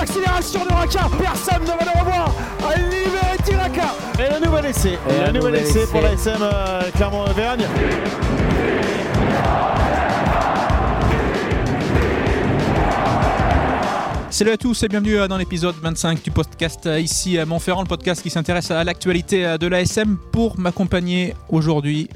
l'accélération de Raka. Personne ne va le revoir. Libéré Tiraka. Et le nouvel essai. Et le nouvel essai pour la SM euh, Clermont-Auvergne. Salut à tous et bienvenue euh, dans l'épisode 25 du podcast euh, ici à Montferrand, le podcast qui s'intéresse à l'actualité de l'ASM pour m'accompagner aujourd'hui.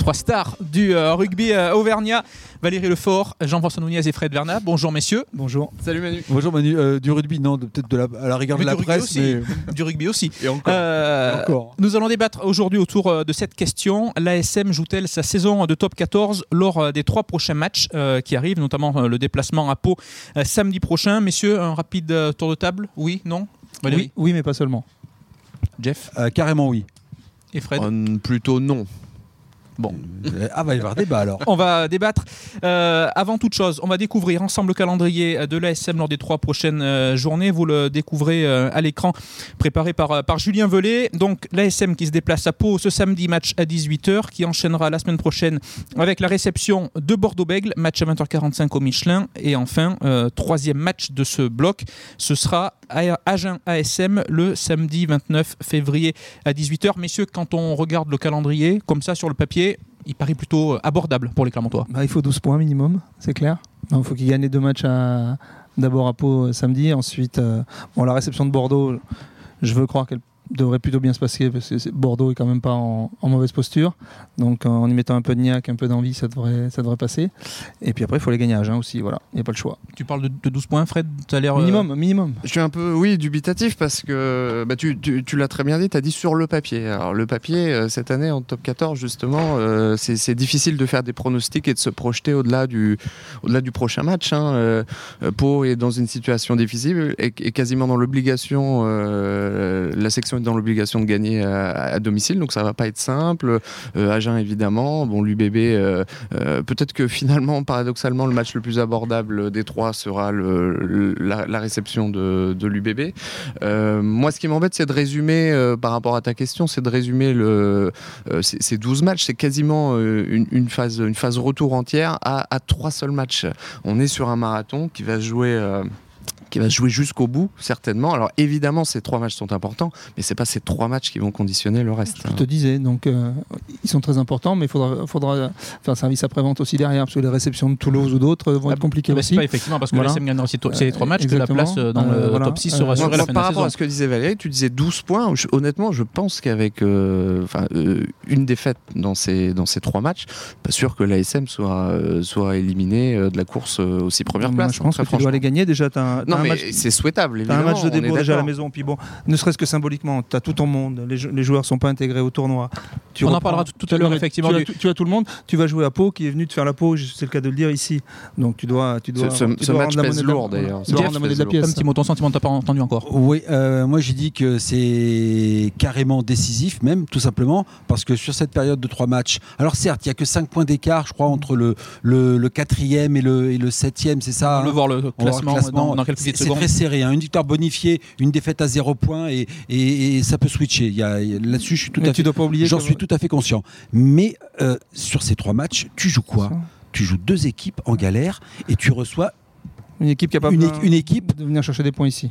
Trois stars du euh, rugby euh, auvergnat, Valérie Lefort, Jean-François Nouniez et Fred Vernat. Bonjour messieurs. Bonjour. Salut Manu. Bonjour Manu, Euh, du rugby, non, peut-être de la, à la rigueur Mais de la du rugby presse, aussi. mais Du rugby aussi. Et encore. Euh, encore. Nous allons débattre aujourd'hui autour de cette question. L'ASM joue-t-elle sa saison de top 14 lors des trois prochains matchs euh, qui arrivent, notamment euh, le déplacement à Pau euh, samedi prochain Messieurs, un rapide euh, tour de table Oui Non? Valérie? Oui, oui, mais pas seulement. Jeff? Euh, carrément oui. et Fred? Euh, plutôt non. Bon. Euh, Ah, va y avoir débat alors. On va débattre. Euh, avant toute chose, on va découvrir ensemble le calendrier de l'ASM lors des trois prochaines euh, journées. Vous le découvrez euh, à l'écran, préparé par, par Julien Velay. Donc l'ASM qui se déplace à Pau ce samedi, match à 18h, qui enchaînera la semaine prochaine avec la réception de Bordeaux-Bègle, match à 20h45 au Michelin. Et enfin, troisième match de ce bloc, ce sera à Agen ASM le samedi 29 février à 18h. Messieurs, quand on regarde le calendrier, comme ça sur le papier, il paraît plutôt euh, abordable pour les Clermontois. Bah, il faut 12 points minimum, c'est clair. Il faut qu'il gagne les deux matchs à- d'abord à Pau euh, samedi, ensuite euh, la réception de Bordeaux, je veux croire qu'elle devrait plutôt bien se passer parce que Bordeaux est quand même pas en, en mauvaise posture. Donc en y mettant un peu de niaque, un peu d'envie, ça devrait, ça devrait passer. Et puis après, il faut les gagner à Agen aussi, voilà, il n'y a pas le choix. Tu parles de, de 12 points, Fred? Ça a l'air. euh, Minimum, minimum. Je suis un peu, oui, dubitatif parce que bah, tu, tu- tu l'as très bien dit, tu as dit sur le papier. Alors, le papier, euh, cette année en top 14, justement, euh, c'est c'est difficile de faire des pronostics et de se projeter au-delà du, au du prochain match. Hein. Euh, euh, Pau est dans une situation difficile et, et quasiment dans l'obligation, euh, la section dans l'obligation de gagner à, à domicile, donc ça va pas être simple. Euh, Agen, évidemment. Bon, l'UBB, euh, euh, peut-être que finalement, paradoxalement, le match le plus abordable des trois sera la, réception de, l'UBB. Euh, moi, ce qui m'embête, c'est de résumer, euh, par rapport à ta question, c'est de résumer le, euh, ces, ces 12 matchs. C'est quasiment euh, une, une phase, une phase retour entière à, à trois seuls matchs. On est sur un marathon qui va se jouer. Euh, qui va se jouer jusqu'au bout, certainement. Alors évidemment, ces trois matchs sont importants, mais c'est pas ces trois matchs qui vont conditionner le reste. Je te disais, donc euh, ils sont très importants, mais il faudra, faudra faire un service après-vente aussi derrière, parce que les réceptions de Toulouse ou d'autres vont être compliquées bah, aussi. c'est pas effectivement parce que Voilà. l'ASM gagnera ces, to- ces trois matchs que la place euh, dans Euh, le voilà. top 6 Euh, sera assurée la fin par rapport saison. à ce que disait Valérie, tu disais 12 points. Je- honnêtement, je pense qu'avec euh, euh, une défaite dans ces, dans ces trois matchs, pas sûr que l'ASM soit, euh, soit éliminé euh, de la course euh, premières Moi, places. je pense hein, que tu dois les gagner. Déjà, tu as, un Non, match. c'est souhaitable, T'as un match de début déjà à la maison, puis bon, ne serait-ce que symboliquement, tu as tout ton monde, les, jou- les joueurs sont pas intégrés au tournoi. Tu On en parlera tout- tout à l'heure, effectivement, Tu as, du- tu- tu as tout le monde, tu vas jouer à Pau qui est venu te faire la peau, c'est le cas de le dire ici. Donc tu dois. Tu dois Ce- ce- tu ce dois match rendre la pèse monnaie de la- lourd, d'ailleurs. mot, ton sentiment, t'as pas entendu encore? Oui, euh, moi j'ai dit que c'est carrément décisif, même tout simplement, parce que sur cette période de trois matchs, alors certes, il n'y a que 5 points d'écart, je crois, entre le, le, le quatrième et le, et le septième, c'est ça On va hein voir le On voir classement, le classement. Dans, dans quelques C'est très serré, hein. une victoire bonifiée, une défaite à zéro point, et, et- et ça peut switcher. Là-dessus, je suis tout Mais à tu fait, dois pas oublier. j'en que- suis tout à fait conscient. Mais euh, sur ces trois matchs, tu joues quoi Tu joues deux équipes en galère et tu reçois Une équipe capable une, une équipe de venir chercher des points ici.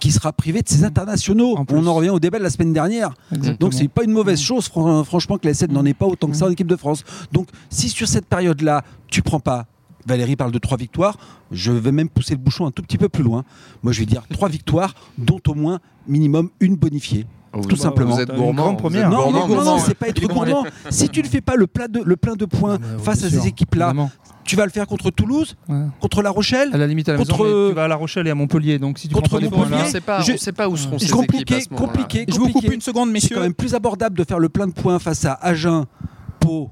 qui sera privée de ses internationaux. En plus. On en revient au débat de la semaine dernière. Donc c'est pas une mauvaise chose, fran- franchement, que la SN n'en ait pas autant que ça en équipe de France. Donc si sur cette période-là, tu prends pas, Valérie parle de trois victoires, je vais même pousser le bouchon un tout petit peu plus loin. Moi je vais dire trois victoires, dont au moins minimum une bonifiée. Oh, Tout vous- simplement. Vous êtes gourmand. première. Non, gourmand, non, c'est- non, c'est pas être gourmand, gourmand. Si tu ne fais pas le plein de, le plein de points face à sûr, ces équipes-là, tu vas le faire contre Toulouse, Ouais. contre La Rochelle. À la limite à la maison, Contre- tu vas à La Rochelle et à Montpellier. Donc si tu Contre Montpellier, points là, On sait pas, Je- on sait pas où seront C'est ces équipes à compliqué, ce compliqué, Je vous coupe une seconde, C'est messieurs. quand même plus abordable de faire le plein de points face à Agen, Pau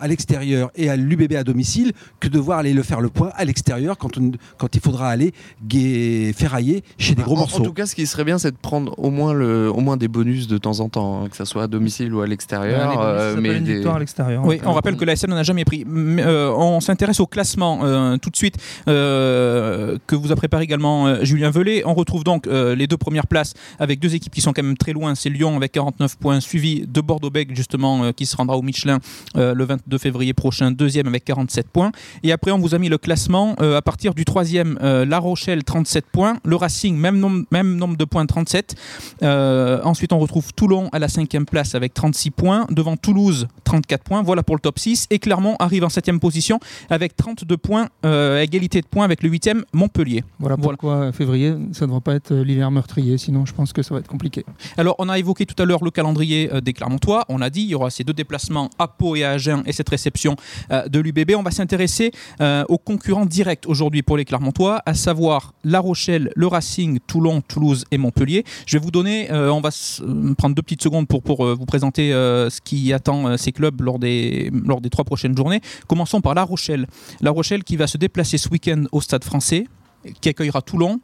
à l'extérieur et à l'UBB à domicile que de voir aller le faire le point à l'extérieur quand, on- quand il faudra aller ferrailler chez des gros En- En, morceaux. tout cas, ce qui serait bien, c'est de prendre au moins, le, au moins des bonus de temps en temps, hein, que ce soit à domicile ou à l'extérieur. ça euh, mais une des- victoire à l'extérieur. Oui, on rappelle que la SM n'en a jamais pris. Mais, euh, on s'intéresse au classement euh, tout de suite euh, que vous a préparé également euh, Julien Velay. On retrouve donc euh, les deux premières places avec deux équipes qui sont quand même très loin. C'est Lyon avec 49 points, suivi de Bordeaux-Bègles justement euh, qui se rendra au Michelin euh, le 20 2 février prochain, deuxième avec 47 points. Et après, on vous a mis le classement euh, à partir du troisième, euh, La Rochelle 37 points, le Racing même nombre, même nombre de points 37. Euh, ensuite, on retrouve Toulon à la cinquième place avec 36 points, devant Toulouse 34 points. Voilà pour le top 6. Et Clermont arrive en septième position avec 32 points, égalité de points avec le huitième Montpellier. Voilà pourquoi février, ça ne devrait pas être l'hiver meurtrier, sinon je pense que ça va être compliqué. Alors, on a évoqué tout à l'heure le calendrier des Clermontois. On a dit il y aura ces deux déplacements à Pau et à Agen et cette réception de l'UBB. On va s'intéresser aux concurrents directs aujourd'hui pour les Clermontois, à savoir La Rochelle, le Racing, Toulon, Toulouse et Montpellier. Je vais vous donner, euh, on va euh, prendre deux petites secondes pour, pour euh, vous présenter ce qui attend ces clubs lors des, lors des trois prochaines journées. Commençons par La Rochelle. La Rochelle qui va se déplacer ce week-end au Stade français, qui accueillera Toulon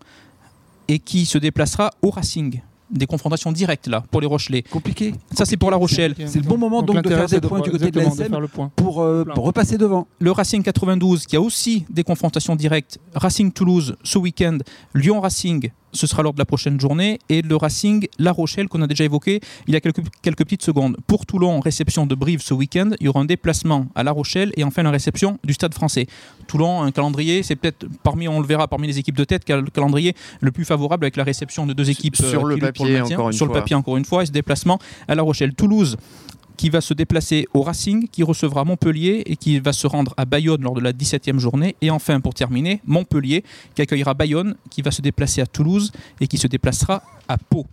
et qui se déplacera au Racing des confrontations directes là pour les Rochelais. Compliqué. Ça c'est pour La Rochelle. C'est le bon moment donc, de faire des points du côté de l'ASM pour, euh, pour repasser devant. Le Racing 92 qui a aussi des confrontations directes. Racing Toulouse ce week-end, Lyon Racing ce sera lors de la prochaine journée. Et le Racing La Rochelle, qu'on a déjà évoqué il y a quelques, quelques petites secondes. Pour Toulon, réception de Brive ce week-end. Il y aura un déplacement à La Rochelle et enfin la réception du Stade français. Toulon, un calendrier, c'est peut-être parmi, on le verra parmi les équipes de tête, le calendrier le plus favorable avec la réception de deux équipes sur euh, le papier, encore une sur le papier encore une fois, et ce déplacement à La Rochelle. Toulouse, qui va se déplacer au Racing, qui recevra Montpellier et qui va se rendre à Bayonne lors de la 17e journée. Et enfin, pour terminer, Montpellier, qui accueillera Bayonne, qui va se déplacer à Toulouse et qui se déplacera à Pau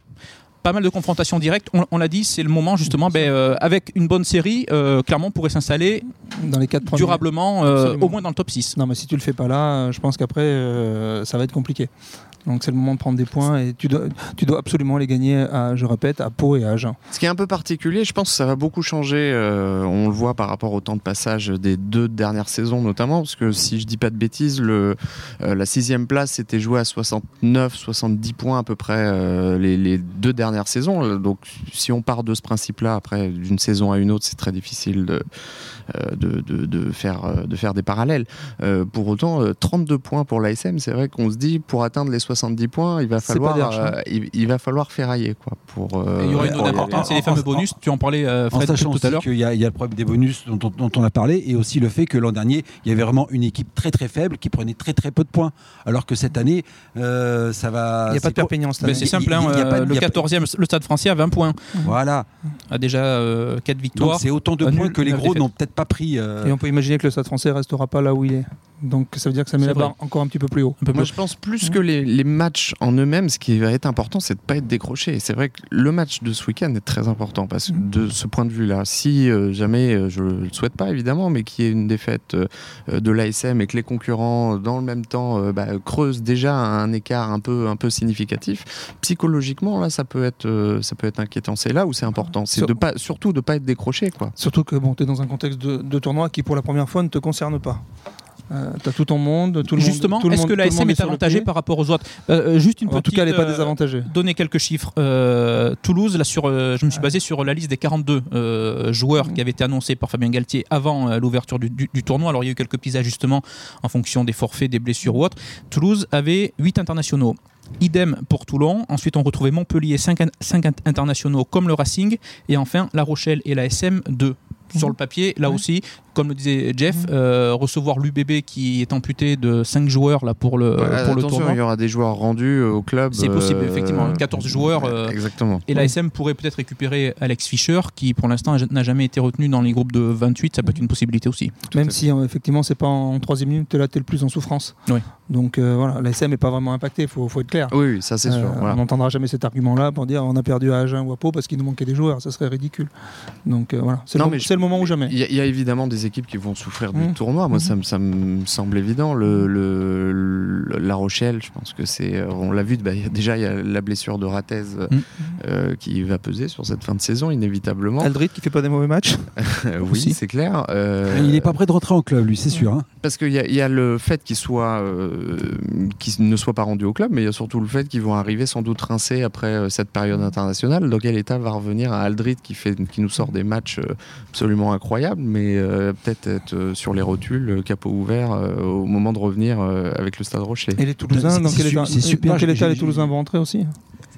pas mal de confrontations directes. On, l'a dit, c'est le moment justement, ben, euh, avec une bonne série, euh, clairement, on pourrait s'installer dans les quatre durablement, euh, au moins dans le top 6. Non, mais si tu le fais pas là, je pense qu'après, ça va être compliqué. Donc c'est le moment de prendre des points et tu dois, tu dois absolument les gagner, je répète, à Pau et à Agen. Ce qui est un peu particulier, je pense que ça va beaucoup changer. Euh, on le voit par rapport au temps de passage des deux dernières saisons notamment, parce que si je dis pas de bêtises, le, euh, la sixième place s'était jouée à 69-70 points à peu près euh, les, deux dernières saisons. Donc si on part de ce principe-là, après d'une saison à une autre, c'est très difficile de, de, de, faire, de faire des parallèles. pour autant, 32 points pour l'ASM, c'est vrai qu'on se dit pour atteindre les 70 points, il va falloir, euh, il, va falloir ferrailler quoi. Pour, euh, il y aura une autre importante, c'est les fameux bonus. Tu en parlais, euh, Fred, tout à l'heure. Il y, a le problème des bonus dont, on a parlé, et aussi le fait que l'an dernier, il y avait vraiment une équipe très très faible qui prenait très très peu de points, alors que cette année, ça va. Il n'y a pas de Perpignan C'est simple, le 14e, le Stade Français a 20 points. Voilà. A déjà 4 victoires. C'est autant de points que les gros n'ont peut-être pas pris. Et on peut imaginer que le Stade Français restera pas là où il est. Donc ça veut dire que ça met la barre encore un petit peu plus haut. Moi, je pense plus que les, matchs en eux-mêmes, ce qui va être important, c'est de ne pas être décroché. Et c'est vrai que le match de ce week-end est très important parce que de ce point de vue-là, si euh, jamais, euh, je ne le souhaite pas évidemment, mais qu'il y ait une défaite euh, de l'ASM et que les concurrents, dans le même temps, bah, creusent déjà un écart un peu, un peu significatif, psychologiquement, là, ça peut être, ça peut être inquiétant. C'est là où c'est important. C'est de pas, surtout de ne pas être décroché. Quoi. Surtout que bon, tu es dans un contexte de, de tournoi qui, pour la première fois, ne te concerne pas. Euh, t'as tout ton monde, tout le Justement, est-ce que l'ASM est, est avantagé par rapport aux autres euh, euh, Juste une en petite. tout cas, elle n'est pas désavantagée. donner quelques chiffres. Toulouse, là, sur, je me suis basé sur la liste des 42 joueurs qui avaient été annoncés par Fabien Galtier avant l'ouverture du, tournoi. Alors, il y a eu quelques petits ajustements en fonction des forfaits, des blessures ou autres. Toulouse avait 8 internationaux. Idem pour Toulon. Ensuite, on retrouvait Montpellier, 5, internationaux comme le Racing. Et enfin, La Rochelle et la SM, 2 sur le papier, là aussi, comme le disait Jeff, mhm. euh, recevoir l'UBB qui est amputé de 5 joueurs là, pour le, pour le tournoi. Il y aura des joueurs rendus euh, au club. C'est possible, euh, effectivement. 14 joueurs. exactement. Et l'ASM pourrait peut-être récupérer Alex Fischer, qui pour l'instant n'a jamais été retenu dans les groupes de 28. Ça peut être une possibilité aussi. Même si, effectivement, c'est pas en troisième minute, là, tu es le plus en souffrance. Oui. Donc voilà, l'ASM n'est pas vraiment impacté, il faut, faut, être clair. Oui, ça c'est sûr. On n'entendra jamais cet argument-là pour dire on a perdu à Agen ou à Pau parce qu'il nous manquait des joueurs. Ça serait ridicule. Donc voilà, c'est le, le, moment ou jamais. Il y, a évidemment des équipes qui vont souffrir du mmh. tournoi. Moi, mmh. ça, me semble évident. Le, la Rochelle, je pense que c'est. Euh, on l'a vu, bah, déjà, il y a la blessure de Ratez euh, mmh. euh, qui va peser sur cette fin de saison, inévitablement. Aldrit qui fait pas des mauvais matchs Oui, c'est clair. il n'est pas prêt de rentrer en club, lui, c'est sûr. Hein. Parce qu'il y, y, a le fait qu'il soit, ne soit pas rendu au club, mais il y a surtout le fait qu'ils vont arriver sans doute rincés après cette période internationale. Dans quel état va revenir à Aldrit qui, fait, qui nous sort des matchs absolument incroyables, mais peut-être être sur les rotules, capot ouvert, au moment de revenir avec le Stade Rocher. Et les Toulousains, dans quel état, les Toulousains vont rentrer aussi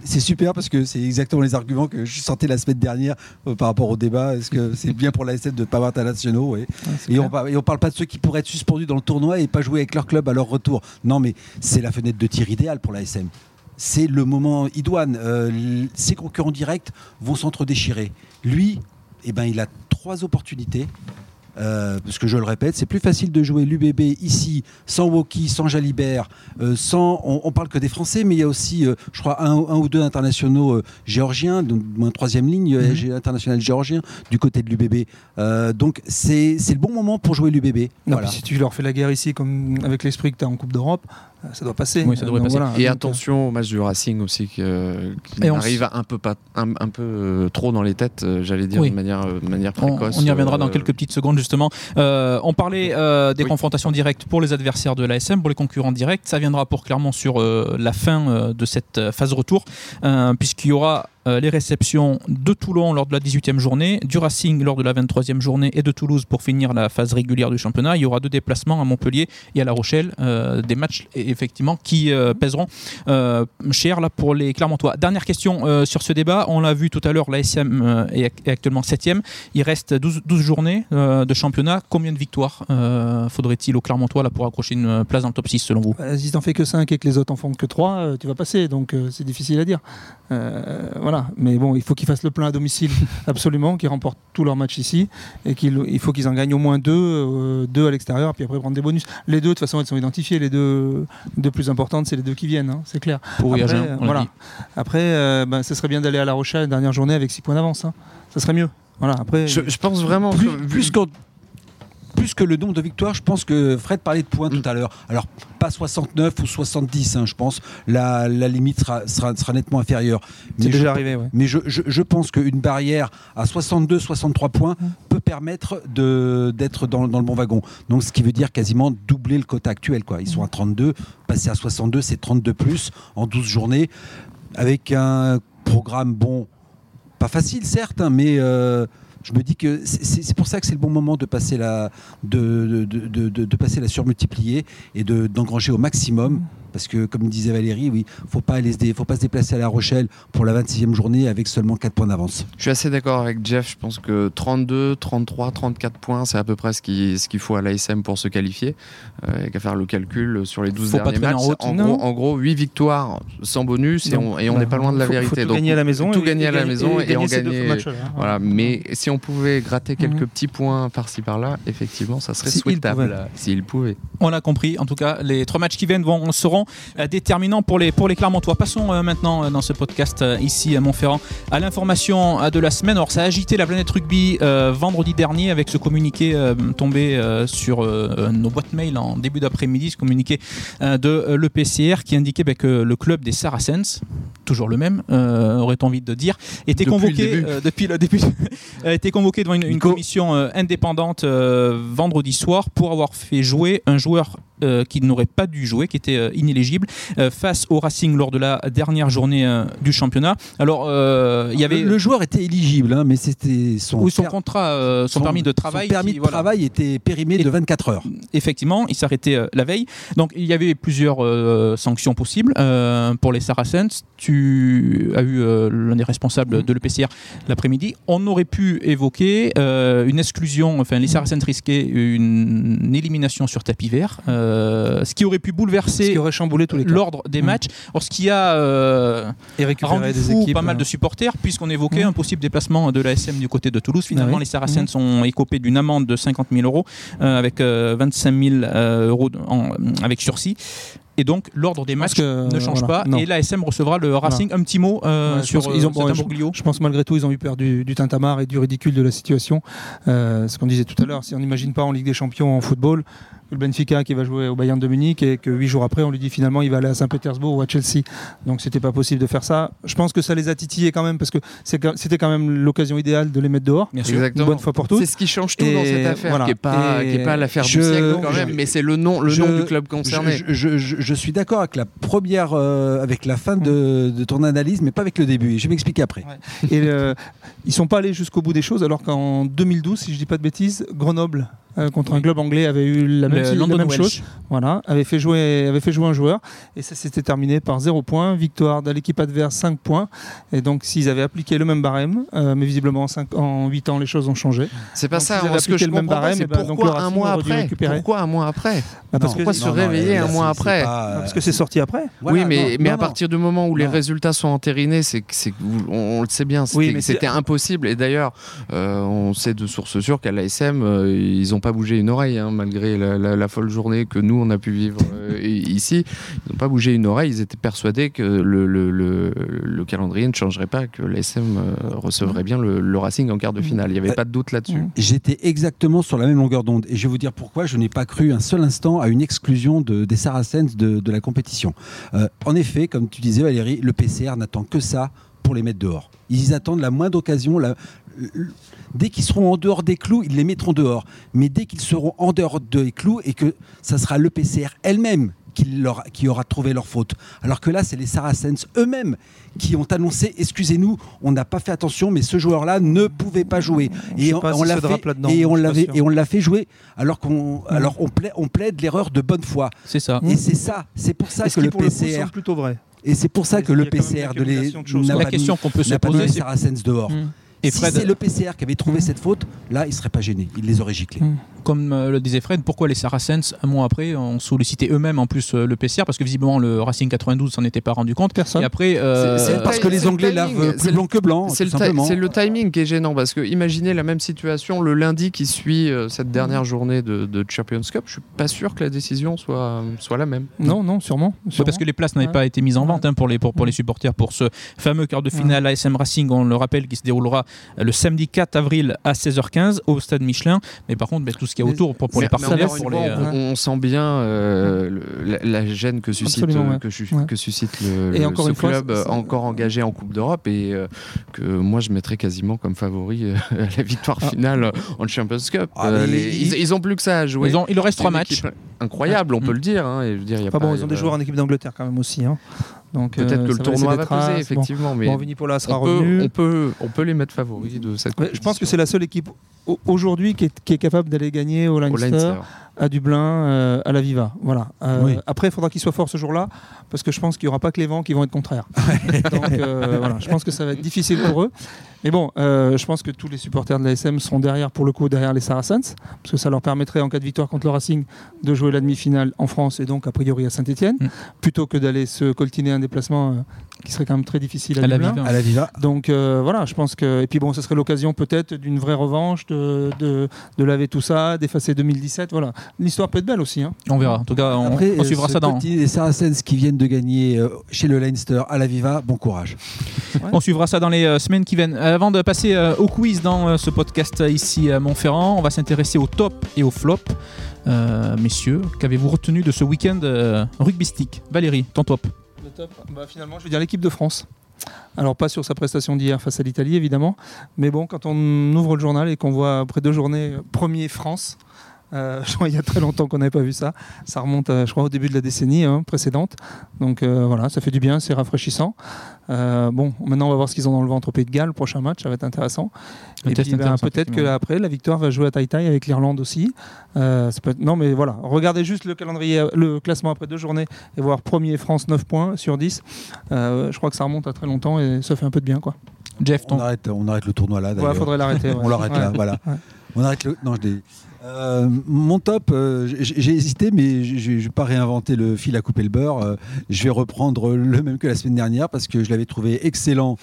c'est super parce que c'est exactement les arguments que je sentais la semaine dernière euh, par rapport au débat. Est-ce que c'est bien pour la SF de ne pas avoir internationaux et, et, on, et on parle pas de ceux qui pourraient être suspendus dans le tournoi et pas jouer avec leur club à leur retour. Non, mais c'est la fenêtre de tir idéale pour la SM c'est le moment idoine. Euh, ses concurrents directs vont s'entre-déchirer. Lui, eh ben, il a trois opportunités. Euh, parce que je le répète, c'est plus facile de jouer l'UBB ici, sans Woki, sans Jalibert, euh, sans. On, parle que des Français, mais il y a aussi, euh, je crois, un, ou deux internationaux géorgiens, donc une troisième ligne mm international géorgien du côté de l'UBB. donc c'est le bon moment pour jouer l'UBB. Si tu leur fais la guerre ici, comme avec l'esprit que tu as en Coupe d'Europe, ça doit passer. Oui, ça devrait passer. et attention au match du Racing aussi, qui, arrive un peu, pas, un, peu trop dans les têtes, j'allais dire, de, manière, de manière précoce. On, y reviendra dans quelques petites secondes justement. Euh, on parlait euh, des confrontations directes pour les adversaires de l'ASM, pour les concurrents directs. Ça viendra pour clairement sur euh, la fin de cette phase retour, puisqu'il y aura euh, les réceptions de Toulon lors de la 18e journée, du Racing lors de la 23e journée et de Toulouse pour finir la phase régulière du championnat. Il y aura deux déplacements à Montpellier et à La Rochelle, euh, des matchs effectivement qui euh, pèseront cher là pour les Clermontois. Dernière question sur ce débat, on l'a vu tout à l'heure, la SM est, actuellement 7e, il reste 12, 12 journées de championnat. Combien de victoires faudrait-il aux Clermontois là, pour accrocher une place dans le top 6 selon vous? Bah, Si t'en fais que 5 et que les autres en font que 3, tu vas passer, donc c'est difficile à dire. voilà mais bon, il faut qu'ils fassent le plein à domicile, absolument, qu'ils remportent tous leurs matchs ici, et qu'il il faut qu'ils en gagnent au moins deux, euh, deux à l'extérieur, puis après prendre des bonus. Les deux, de toute façon, ils sont identifiés. Les deux, deux plus importantes, c'est les deux qui viennent, hein, c'est clair. Pour après, euh, voilà. Après, euh, ben, ce serait bien d'aller à La Rochelle la dernière journée avec 6 points d'avance. Hein. Ça serait mieux. Voilà, après, je, pense vraiment plus, plus plus que le nombre de victoires, je pense que Fred parlait de points tout à l'heure. Alors, pas 69 ou 70, hein, je pense. La, limite sera, sera, nettement inférieure. C'est déjà arrivé, Mais je, je, pense qu'une barrière à 62, 63 points mmh. peut permettre d'être dans, dans, le bon wagon. Donc, ce qui veut dire quasiment doubler le quota actuel. Quoi. Ils sont à 32, passer à 62, c'est 32 plus en 12 journées. Avec un programme bon, pas facile certes, hein, mais. Euh, je me dis que c'est pour ça que c'est le bon moment de passer la, de, de, de, de passer la surmultiplier et d'engranger au maximum parce que, comme disait Valérie, oui, faut pas faut pas se déplacer à La Rochelle pour la 26e journée avec seulement 4 points d'avance. Je suis assez d'accord avec Jeff. Je pense que 32, 33, 34 points, c'est à peu près ce qu'il ce qu'il faut à l'ASM pour se qualifier. Euh, il n'y a qu'à faire le calcul sur les 12 derniers matchs. En, gros, 8 victoires sans bonus et on n'est pas loin de la vérité. Faut tout gagner à la maison. Tout gagner à la maison et, on gagner. Hein. voilà. Mais si on pouvait gratter quelques mhm. petits points par-ci par-là, effectivement, ça serait souhaitable s'il pouvait. On l'a compris. En tout cas, les trois matchs qui viennent vont, seront euh, déterminant pour les, pour les Clermontois. Passons euh, maintenant euh, dans ce podcast ici à Montferrand à l'information de la semaine. Alors ça a agité la planète rugby vendredi dernier avec ce communiqué tombé sur nos boîtes mail en début d'après-midi, ce communiqué de l'EPCR qui indiquait bah, que le club des Saracens, toujours le même, aurait-on envie de dire, était convoqué depuis le début, était convoqué devant une, une commission indépendante vendredi soir pour avoir fait jouer un joueur euh, qui n'aurait pas dû jouer, qui était euh, inéligible, euh, face au Racing lors de la dernière journée du championnat. Alors, il y avait. Le, joueur était éligible, hein, mais c'était son, son contrat, son, permis de travail. Son permis de travail était périmé de 24 heures. Effectivement, il s'arrêtait la veille. Donc, il y avait plusieurs sanctions possibles pour les Saracens. Tu as eu l'un des responsables de l'EPCR l'après-midi. On aurait pu évoquer une exclusion, enfin, les Saracens risquaient une, élimination sur tapis vert. Euh, ce qui aurait pu bouleverser l'ordre des mmh. matchs. Or, ce qui a euh, rendu des fou pas mal de supporters, puisqu'on évoquait mmh. un possible déplacement de l'ASM du côté de Toulouse. Finalement, ah les Saracens mmh. sont écopés d'une amende de 50 000 euros euh, avec 25 000 euros avec sursis. Et donc l'ordre des matchs ne change pas et l'ASM recevra le Racing. Un petit mot sur ils ont, je, pense malgré tout ils ont eu peur du, du tintamarre et du ridicule de la situation. ce qu'on disait tout à l'heure, si on n'imagine pas en Ligue des Champions en football, le Benfica qui va jouer au Bayern de Munich et que huit jours après on lui dit finalement il va aller à Saint-Pétersbourg ou à Chelsea. Donc c'était pas possible de faire ça. Je pense que ça les a titillés quand même parce que c'était quand même l'occasion idéale de les mettre dehors. Bien sûr. Une bonne fois pour toutes. C'est ce qui change tout dans cette affaire, qui n'est pas, pas l'affaire du siècle quand même, mais c'est le nom, le nom du club concerné. Je, suis d'accord avec la première, euh, avec la fin de, ton analyse, mais pas avec le début. Je vais m'expliquer après. Et ils sont pas allés jusqu'au bout des choses alors qu'en 2012, si je dis pas de bêtises, Grenoble euh, contre un club anglais avait eu la même, Le la London même Welsh. chose. Voilà, avait fait jouer, avait fait jouer un joueur et ça s'était terminé par 0 points, victoire de l'équipe adverse 5 points. Et donc s'ils avaient appliqué le même barème, euh, mais visiblement en, 5, en 8 ans les choses ont changé. C'est pas Donc, ça. moi, ce que appliqué je le même comprends pas, barème, c'est eh ben, donc, le pourquoi un mois après? récupérer. Pourquoi un mois après? Bah, Pourquoi se réveiller un mois après? parce que c'est sorti après. oui, mais, mais à partir du moment où les résultats sont entérinés, c'est on, le sait bien, c'était impossible. Et d'ailleurs, euh, on sait de sources sûres qu'à l'ASM, ils n'ont pas bougé une oreille, hein, malgré la, la- la folle journée que nous on a pu vivre euh, ici. Ils n'ont pas bougé une oreille. Ils étaient persuadés que le, le- le- le calendrier ne changerait pas, que l'ASM euh, recevrait bien le, Racing en quart de finale. Il n'y avait Euh, pas de doute là-dessus. Mm. J'étais exactement sur la même longueur d'onde. Et je vais vous dire pourquoi je n'ai pas cru un seul instant à une exclusion de- des Saracens de, de la compétition. Euh, en effet, comme tu disais Valérie, le PCR n'attend que ça pour les mettre dehors. Ils attendent la moindre occasion. la- Dès qu'ils seront en dehors des clous, ils les mettront dehors. Mais dès qu'ils seront en dehors des clous et que ça sera le PCR elle-même qui, leur- qui aura trouvé leur faute. Alors que là, c'est les Saracens eux-mêmes qui ont annoncé excusez-nous, on n'a pas fait attention, mais ce joueur-là ne pouvait pas jouer. Et on, si l'a fait, drape là-dedans, et je on suis pas l'avait sûr. et on l'a fait jouer alors qu'on alors on plaide, on plaide l'erreur de bonne foi. C'est ça. Et c'est ça, c'est pour ça que le pour le coup, PCR semble plutôt vrai? et c'est pour ça que il y le PCR une de les de choses. La pas mis- question qu'on peut se poser, c'est Saracens dehors. Mm. Et si c'est le PCR qui avait trouvé cette faute, là, il serait pas gêné, il les aurait giclés. Mm. comme euh, le disait Fred, pourquoi les Saracens, un mois après, ont sollicité eux-mêmes en plus euh, le PCR Parce que visiblement le Racing 92 s'en était pas rendu compte. Personne. Et après, euh, C'est- le Parce que les le Anglais timing, lavent c'est plus le- blanc que blanc, C'est le, le timing qui est gênant parce que imaginez la même situation le lundi qui suit euh, cette dernière journée de, de Champions Cup. Je suis pas sûr que la décision soit, soit la même. Non, non, sûrement. Ouais, sûrement. parce que les places n'avaient Ouais. pas été mises en vente Ouais. hein, pour, les, pour, pour les supporters pour ce fameux quart de finale ASM Racing, on le rappelle, qui se déroulera le samedi 4 avril à 16h15 au stade Michelin. Mais par contre, tout ce qu'il y a autour pour, pour les partenaires, pour les, on, euh, on sent bien euh, le- la, la gêne que suscite, euh, ouais. que, su- Ouais. que suscite le, Et le- encore ce fois, club encore engagé en Coupe d'Europe et euh, que moi je mettrais quasiment comme favori la victoire Ah. finale en Champions Cup. Ah, Euh, les- ils- ils, ils ont plus que ça à jouer. ils ont, il leur reste trois matchs. Incroyable, on Mm. peut le dire. hein, et je veux dire, il y a Enfin pas- bon, il y ils ont des joueurs en équipe d'Angleterre quand même aussi. hein. Donc, Peut-être euh, que le tournoi va peser, Bon. effectivement, mais Bon, Vinipola sera on peut, on, peut, on peut les mettre favoris de cette Ouais, je pense que c'est la seule équipe au- aujourd'hui qui est, qui est capable d'aller gagner au Au Leinster, Leinster. À Dublin, euh, à la Viva. Voilà. Euh, Oui. Après, il faudra qu'ils soient forts ce jour-là, parce que je pense qu'il n'y aura pas que les vents qui vont être contraires. Donc euh, voilà, je pense que ça va être difficile pour eux. Mais bon, je pense que tous les supporters de l'ASM seront derrière, pour le coup, derrière les Saracens, parce que ça leur permettrait, en cas de victoire contre le Racing, de jouer la demi-finale en France et donc a priori à Saint-Etienne, Mm. plutôt que d'aller se coltiner un déplacement qui serait quand même très difficile à, À la. Viva. À la Viva. Donc euh, voilà, je pense que. Et puis bon, ce serait l'occasion peut-être d'une vraie revanche, de, de, de laver tout ça, d'effacer 2017. Voilà. L'histoire peut être belle aussi. Hein. On verra. En tout cas, on, Après, on suivra euh, ça dans. petit des Saracens qui viennent de gagner euh, chez le Leinster à la Viva, bon courage. On suivra ça dans les euh, semaines qui viennent. Avant de passer euh, au quiz dans euh, ce podcast euh, ici à Montferrand, on va s'intéresser au top et au flop. Euh, messieurs, qu'avez-vous retenu de ce week-end euh, rugbystique? Valérie, ton top bah, finalement, je vais dire l'équipe de France. Alors pas sur sa prestation d'hier face à l'Italie évidemment, mais bon quand on ouvre le journal et qu'on voit après deux journées euh, premier France, euh, je crois il y a très longtemps qu'on n'avait pas vu ça. Ça remonte, à, je crois, au début de la décennie hein, précédente. Donc euh, voilà, ça fait du bien, c'est rafraîchissant. Euh, bon, maintenant on va voir ce qu'ils ont dans le ventre au Pays de Galles. Le prochain match, ça va être intéressant. Le Et test puis ben, peut-être que après la victoire va jouer à taille taille avec l'Irlande aussi. Euh, ça peut être- Non mais voilà, regardez juste le calendrier, le classement après deux journées et voir premier France 9 points sur 10. Euh, je crois que ça remonte à très longtemps et ça fait un peu de bien quoi. Jeff, On ton. arrête, on arrête le tournoi là. Ouais, d'ailleurs. faudrait l'arrêter. ouais. On l'arrête là, Ouais. voilà. Ouais. On arrête le. Non, je l'ai- Euh, mon top, euh, j'ai hésité, mais je ne vais pas réinventer le fil à couper le beurre. Euh, je vais reprendre le même que la semaine dernière parce que je l'avais trouvé excellent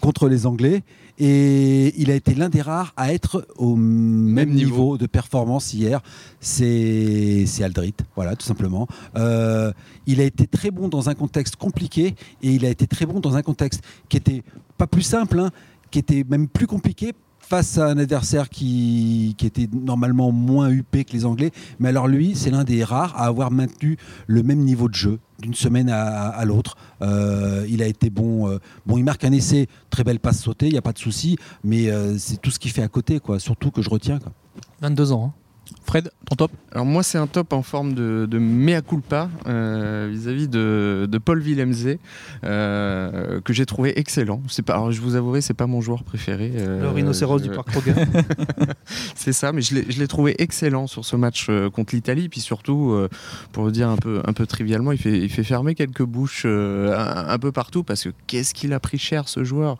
contre les Anglais. Et il a été l'un des rares à être au même, niveau. niveau. de performance hier. C'est Aldrit, voilà, tout simplement. Il a été très bon dans un contexte compliqué et il a été très bon dans un contexte qui était pas plus simple, hein, qui était même plus compliqué face à un adversaire qui, était normalement moins huppé que les Anglais. Mais alors lui, c'est l'un des rares à avoir maintenu le même niveau de jeu d'une semaine à, à l'autre. Euh, il a été bon. euh, bon, il marque un essai, très belle passe sautée, il n'y a pas de souci. Mais euh, c'est tout ce qu'il fait à côté, quoi. Surtout que je retiens. Quoi. 22 ans. hein. Fred, ton top Alors moi c'est un top en forme de, de mea culpa euh, vis-à-vis de, de Paul Willemse euh, que j'ai trouvé excellent. C'est pas, alors je vous avouerai c'est pas mon joueur préféré. euh, Le rhinocéros je- du parc c'est ça, mais je l'ai- je l'ai trouvé excellent sur ce match euh, contre l'Italie. Puis surtout, euh, pour le dire un peu, un peu trivialement, il fait, il fait fermer quelques bouches euh, un, un peu partout parce que qu'est-ce qu'il a pris cher ce joueur?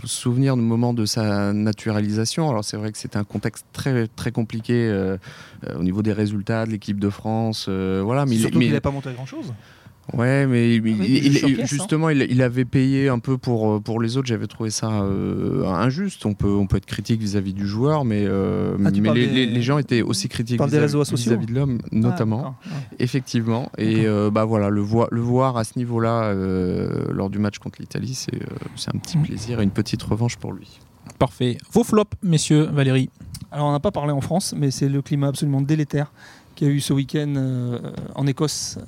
Vous souvenir du moment de sa naturalisation. Alors c'est vrai que c'était un contexte très, très compliqué euh, euh, au niveau des résultats de l'équipe de France. euh, voilà, mais Surtout qu'il n'avait pas monté grand chose. Ouais, mais il- oui, il- il est il- sur pièce, hein. justement, il, il avait payé un peu pour, euh, pour les autres. J'avais trouvé ça euh, injuste. On peut, on peut être critique vis-à-vis du joueur, mais, euh, Ah, mais les, des- les- les gens étaient aussi critiques vis-à-vis de l'homme, notamment. Ah, d'accord. Effectivement. Et euh, bah voilà, le, le voir à ce niveau-là euh, lors du match contre l'Italie, c'est euh, c'est un petit Mhm. plaisir et une petite revanche pour lui. Parfait. Vos flops, messieurs, Valérie Alors on n'a pas parlé en France, mais c'est le climat absolument délétère qu'il y a eu ce week-end euh, en Écosse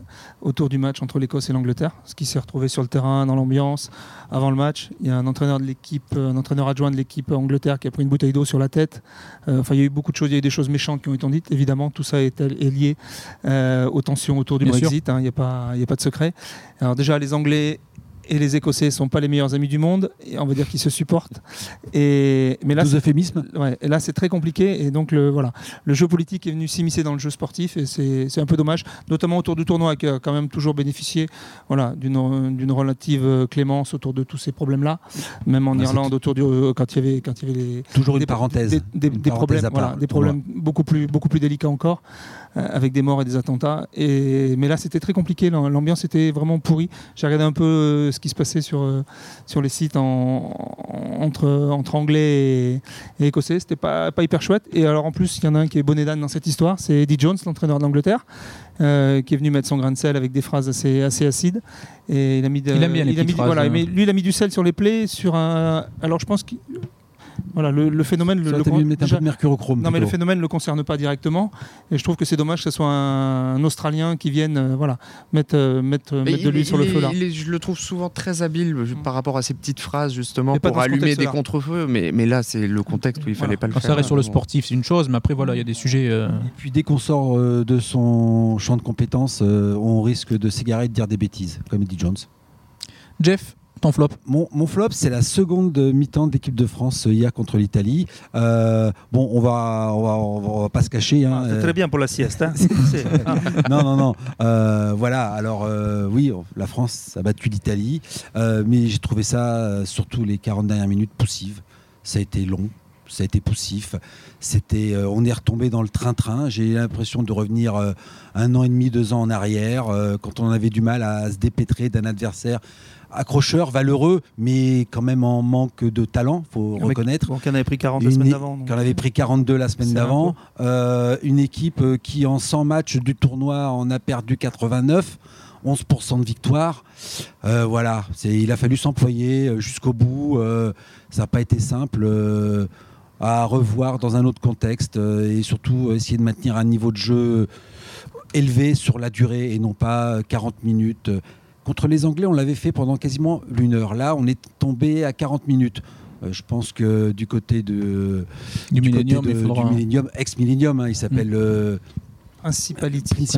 autour du match entre l'Écosse et l'Angleterre, ce qui s'est retrouvé sur le terrain, dans l'ambiance, avant le match. Il y a un entraîneur de l'équipe, euh, un entraîneur adjoint de l'équipe Angleterre qui a pris une bouteille d'eau sur la tête. Euh, Enfin, il y a eu beaucoup de choses, il y a eu des choses méchantes qui ont été dites. Évidemment, tout ça est, est lié euh, aux tensions autour du Bien. Brexit. hein, Il n'y a a pas de secret. Alors déjà, les Anglais et les Écossais ne sont pas les meilleurs amis du monde. Et on va dire qu'ils se supportent. Et mais là, euphémismes. Ouais, et là, c'est très compliqué. Et donc, le, voilà, le jeu politique est venu s'immiscer dans le jeu sportif. Et c'est c'est un peu dommage, notamment autour du tournoi qui a quand même toujours bénéficié voilà, d'une d'une relative euh, clémence autour de tous ces problèmes-là. Même en Irlande, autour du, euh, quand il y avait, quand il y avait les, Toujours une des, parenthèse. des, des- Une des parenthèse problèmes, voilà, des problèmes beaucoup plus, beaucoup plus délicats encore, avec des morts et des attentats. Et, mais là, c'était très compliqué. l'am- L'ambiance était vraiment pourrie. J'ai regardé un peu euh, ce qui se passait sur, euh, sur les sites en, en- entre, entre anglais et, et écossais. C'était pas, pas hyper chouette. Et alors, en plus, il y en a un qui est bonnet d'âne dans cette histoire. C'est Eddie Jones, l'entraîneur d'Angleterre. euh, qui est venu mettre son grain de sel avec des phrases assez, assez acides et il a mis de- Il a mis- phrases, voilà, hein. mais lui il a mis du sel sur les plaies sur un alors je pense qu'il voilà le, le phénomène le, Ça un peu de mercurochrome. non mais le phénomène ne le concerne pas directement et je trouve que c'est dommage que ce soit un, un Australien qui vienne euh, voilà, mettre, euh, mettre, de il- l'huile sur le feu là. est- je le trouve souvent très habile par rapport à ces petites phrases justement Mais pour allumer des contre-feux. Mais, mais là, c'est le contexte où il fallait Voilà. pas le Quand faire. ça reste sur le sportif, c'est une chose, mais après, voilà, il y a des sujets. euh, Et puis dès qu'on sort euh, de son champ de compétences, euh, on risque de s'égarer et de dire des bêtises, comme dit Jones. Jeff, ton flop Mon, mon flop, c'est la seconde mi-temps de l'équipe de France euh, hier contre l'Italie. Euh, bon, on va, on va, on va, on va pas se cacher. hein, C'est euh, très bien pour la sieste. hein. Ah. non, non, non. Euh, voilà, alors euh, oui, la France a battu l'Italie, euh, mais j'ai trouvé ça, euh, surtout les 40 dernières minutes, poussive. Ça a été long, ça a été poussif. C'était, euh, on est retombé dans le train-train. J'ai l'impression de revenir euh, un an et demi, deux ans en arrière, euh, quand on avait du mal à se dépêtrer d'un adversaire accrocheur, valeureux, mais quand même en manque de talent, faut Un mec- reconnaître. Bon, en avait pris 40 la semaine d'avant. Qu'on avait pris 42 la semaine un d'avant. Euh, une équipe euh, qui, en 100 matchs du tournoi, en a perdu 89. 11% de victoire. Euh, voilà, il a fallu s'employer euh, jusqu'au bout. Euh, ça n'a pas été simple à revoir dans un autre contexte et surtout essayer de maintenir un niveau de jeu élevé sur la durée et non pas euh, 40 minutes. Contre les Anglais, on l'avait fait pendant quasiment une heure. Là, on est tombé à 40 minutes. Euh, je pense que du côté de, Du du Millennium, de- faudra- du Millennium, ex-Millennium, hein, il s'appelle euh,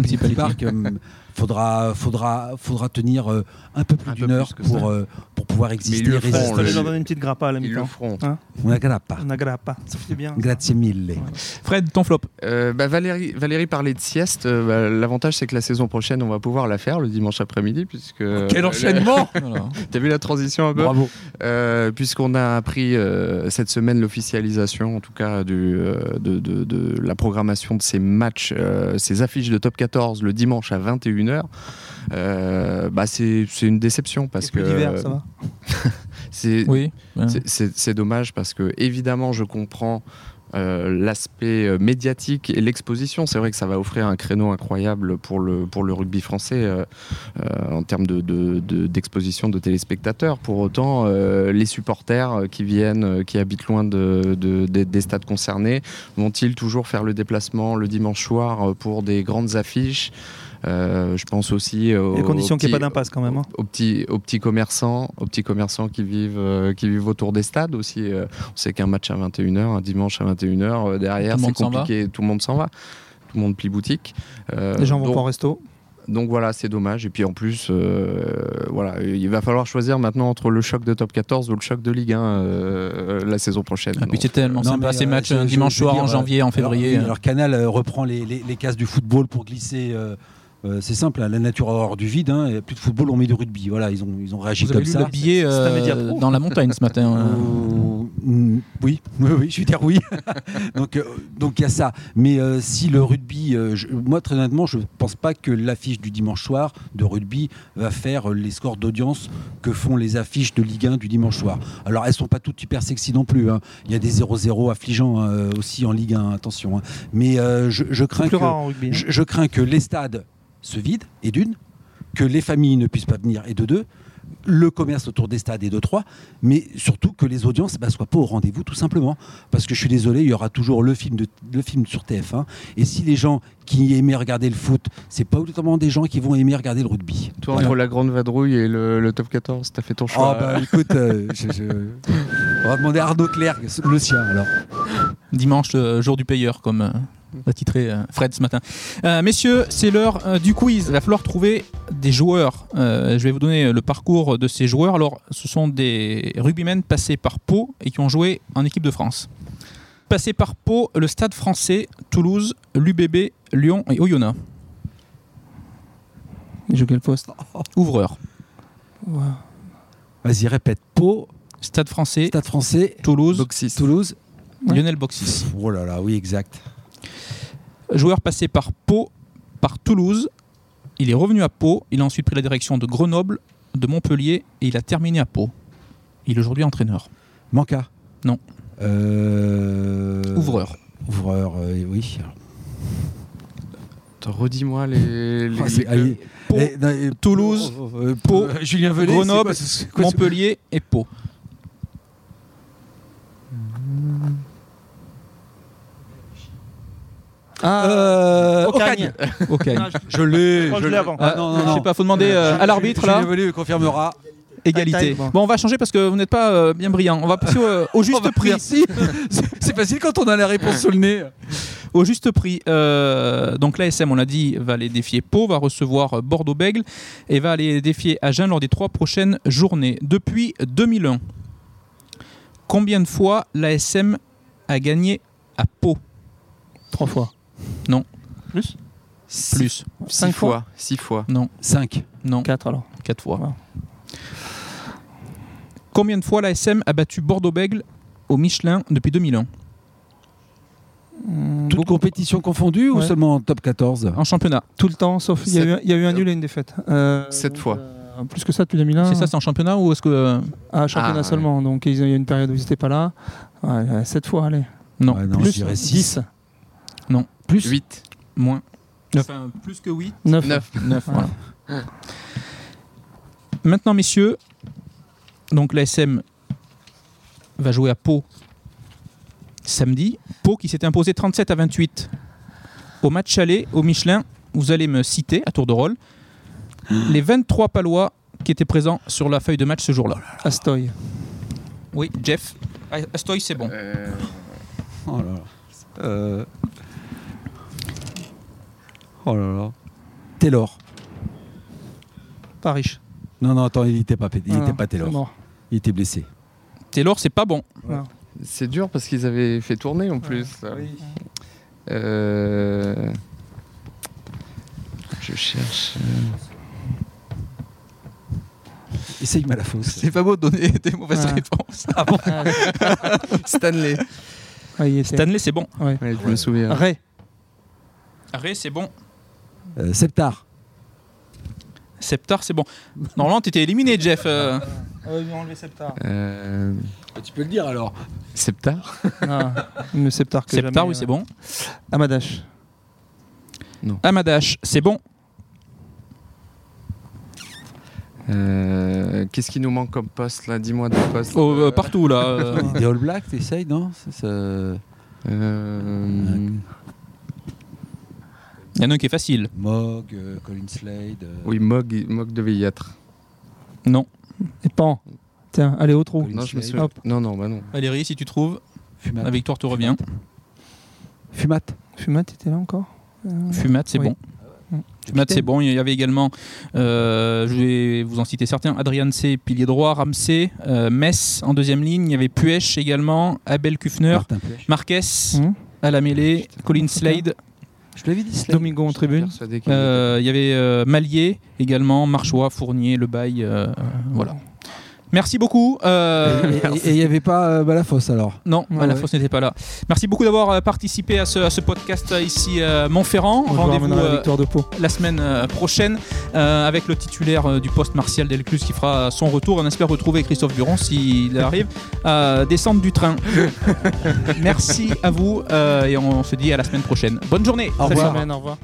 Principality. Park. euh, faudra, faudra, faudra tenir un peu plus d'une heure pour, euh, pour pouvoir exister. et résister. le- fallait leur une petite grappa à la Ils le mi-temps. feront. Una grappa. On a grappa. Ça fait bien. Grazie mille. Fred, ton flop Euh, bah, Valérie, Valérie parlait de sieste. Euh, bah, L'avantage, c'est que la saison prochaine, on va pouvoir la faire le dimanche après-midi. puisque Quel enchaînement T'as vu la transition un peu Bravo. Euh, Puisqu'on a appris euh, cette semaine l'officialisation, en tout cas, du, euh, de, de- de la programmation de ces matchs, euh, ces affiches de top 14 le dimanche à 21h. Euh, bah, c'est c'est une déception parce que ça va. c'est Oui. ouais. c'est- C'est c'est dommage parce que évidemment je comprends euh, l'aspect euh, médiatique et l'exposition. C'est vrai que ça va offrir un créneau incroyable pour le, pour le rugby français euh, euh, en termes d'exposition de, de, d'exposition de téléspectateurs. Pour autant, euh, les supporters qui viennent, qui habitent loin de, de- des- des stades concernés, vont-ils toujours faire le déplacement le dimanche soir pour des grandes affiches je pense aussi aux, Les conditions qu'il n'y ait petits- pas d'impasse quand même. hein. aux petits, aux petits commerçants, aux petits commerçants qui vivent, euh, qui vivent autour des stades aussi. Euh, on sait qu'un match à 21h, un dimanche à 21h, euh, derrière, c'est compliqué, tout le monde s'en va. Tout le monde plie boutique. Euh, Les gens vont donc, pas au resto. donc voilà, c'est dommage. Et puis en plus, euh, voilà, il va falloir choisir maintenant entre le choc de top 14 ou le choc de Ligue 1 euh, la saison prochaine. Puis Donc, c'est tellement Non, sympa ces euh, matchs dimanche soir dire, en euh, janvier, en février. alors Canal euh, reprend les, les- les cases du football pour glisser. Euh, c'est simple, hein, la nature a horreur du vide. Hein, plus de football, on met du rugby. Voilà, ils ont, ils ont réagi Vous comme avez lu ça. le billet euh, dans la montagne ce matin. euh. Mm, oui, oui, oui, je vais dire oui. donc, donc il y a ça. Mais euh, si le rugby, je- moi très honnêtement, je ne pense pas que l'affiche du dimanche soir de rugby va faire les scores d'audience que font les affiches de Ligue 1 du dimanche soir. Alors elles sont pas toutes hyper sexy non plus. hein. Il y a des 0-0 affligeants euh, aussi en Ligue 1, attention. hein. Mais euh, je, je crains que rare en rugby. hein. je, je crains que les stades se vident, et d'une, que les familles ne puissent pas venir, et de deux, le commerce autour des stades, et de trois, mais surtout que les audiences ne soient pas au rendez-vous, tout simplement. Parce que je suis désolé, il y aura toujours le film, de, le film sur TF1, et si les gens qui aimaient regarder le foot, c'est pas autant des gens qui vont aimer regarder le rugby. Toi, Voilà. entre la grande vadrouille et le, le top 14, t'as fait ton Oh choix. bah écoute, euh, je- je- on va demander à Arnaud Clerc, le sien alors. Dimanche, euh, jour du payeur, comme euh, titré euh, Fred ce matin. Euh, messieurs, c'est l'heure euh, du quiz. Il va falloir trouver des joueurs. Euh, je vais vous donner le parcours de ces joueurs. Alors, ce sont des rugbymen passés par Pau et qui ont joué en équipe de France. Passés par Pau, le Stade français, Toulouse, l'UBB, Lyon et Oyonnax. Il joue quel poste? Ouvreur. Ouais. Vas-y, répète. Pau, Stade français, Stade français, Toulouse, Boxis. Toulouse. Ouais. Lionel Boxis. Oh là là, oui, exact. Joueur passé par Pau, par Toulouse. Il est revenu à Pau. Il a ensuite pris la direction de Grenoble, de Montpellier et il a terminé à Pau. Il est aujourd'hui entraîneur. Manca Non. Euh... Ouvreur. Ouvreur, euh, oui. Attends, Redis-moi les. les- Ah, c'est- les- allez. Pau, Eh, non, Toulouse, oh, oh, Pau, euh, Julien Velay, Grenoble, quoi quoi Montpellier et Pau. Ah, Euh, Ocagne. Ocagne. Ok. Je- Je l'ai. Je l'ai avant. Ah, non, non, Je non. sais pas, faut demander euh, à l'arbitre là. Julien confirmera. Égalité. Bon. On va changer parce que vous n'êtes pas euh, bien brillant. On va passer au, au juste prix. C'est facile quand on a la réponse sous le nez. Au juste prix. euh, donc l'ASM, on l'a dit, va aller défier Pau, va recevoir Bordeaux-Bègle et va aller défier Agen lors des trois prochaines journées. Depuis 2001, combien de fois l'ASM a gagné à Pau? Trois fois. Non. Plus Plus. 5 fois. 6 fois. Non. 5. Non. 4 alors. 4 fois. Combien de fois l'ASM a battu Bordeaux-Bègle au Michelin depuis 2000 ans euh, Toutes Beaucoup. compétitions confondues ou seulement en top 14 En championnat. Tout le temps, sauf il y, a eu un nul et une défaite. Euh, 7 fois. Euh, plus que ça depuis 2001. C'est ça, c'est en championnat ou est-ce que. Ah, championnat ah, seulement. Donc il y a une période où ils n'étaient pas là. 7 fois, allez. Non, non plus, 10. Non. Plus 8. Moins. Enfin, plus que 8. 9. 9. 9 voilà. Ah. Maintenant, messieurs, donc la SM va jouer à Pau samedi. Pau qui s'était imposé 37 à 28 au match aller au Michelin. Vous allez me citer à tour de rôle ah. les 23 Palois qui étaient présents sur la feuille de match ce jour-là. Oh Astoy. Oui, Jeff. Astoy, c'est bon. Euh, oh là là. Euh... Oh là là. Taylor. Pas riche. Non, non, attends, il n'était pas, il Ah, était pas c'est Taylor. Il était blessé. Taylor, c'est pas bon. C'est dur parce qu'ils avaient fait tourner en plus. Euh, Je cherche. Essaye mal la fausse. C'est pas beau de donner des mauvaises Ah. réponses. Ah, Stanley. ah, il y était. Stanley, c'est bon. Ouais. Ouais, je me souviens. Ray. Arrêt, c'est bon. Euh, Septar. Septar, c'est bon. Normalement, t'étais éliminé, Jeff. euh. ils ont enlevé Septar. Euh, Tu peux le dire alors. Septar Ah, Septar que Septar, jamais, oui, euh, c'est bon. Amadash. Amadash, c'est bon. Euh, Qu'est-ce qui nous manque comme poste là? Dis-moi des postes. Oh, euh, partout, là. euh. Des All Blacks, t'essayes, non? C'est ça- Euh, Il y en a un qui est facile. Mog, euh, Colin Slade. euh, Oui, Mog, Mog devait y être. Non. Et pan. Tiens, allez au trou. Non, je me Slade. souviens. Hop. Non, non, bah non. Valérie, si tu trouves, Fumat. la victoire te revient. Fumat. Fumat était là encore Euh, Fumat, c'est Oui. bon. Fumat, c'est bon. Il y avait également, euh, je vais vous en citer certains, Adrian C, pilier droit, Ramsey, euh, Metz en deuxième ligne. Il y avait Puech également, Abel Kufner. Marquez hum. à la mêlée, Colin Slade. Je l'avais dit, Slade. Domingo en tribune. Euh, Il y avait euh, Mallier également, Marchois, Fournier, Le Bail. euh, voilà. Merci beaucoup. euh, Et il n'y avait pas euh, Balafosse alors? Non, ouais. fausse n'était pas là. Merci beaucoup d'avoir euh, participé à ce, à ce podcast euh, ici à Montferrand. On Rendez-vous la euh, semaine euh, prochaine euh, avec le titulaire euh, du poste Martial Delcluse qui fera son retour. On espère retrouver Christophe Buron s'il arrive à descendre du train. Merci à vous euh, et on se dit à la semaine prochaine. Bonne journée. Au Salut. revoir. Semaine, au revoir.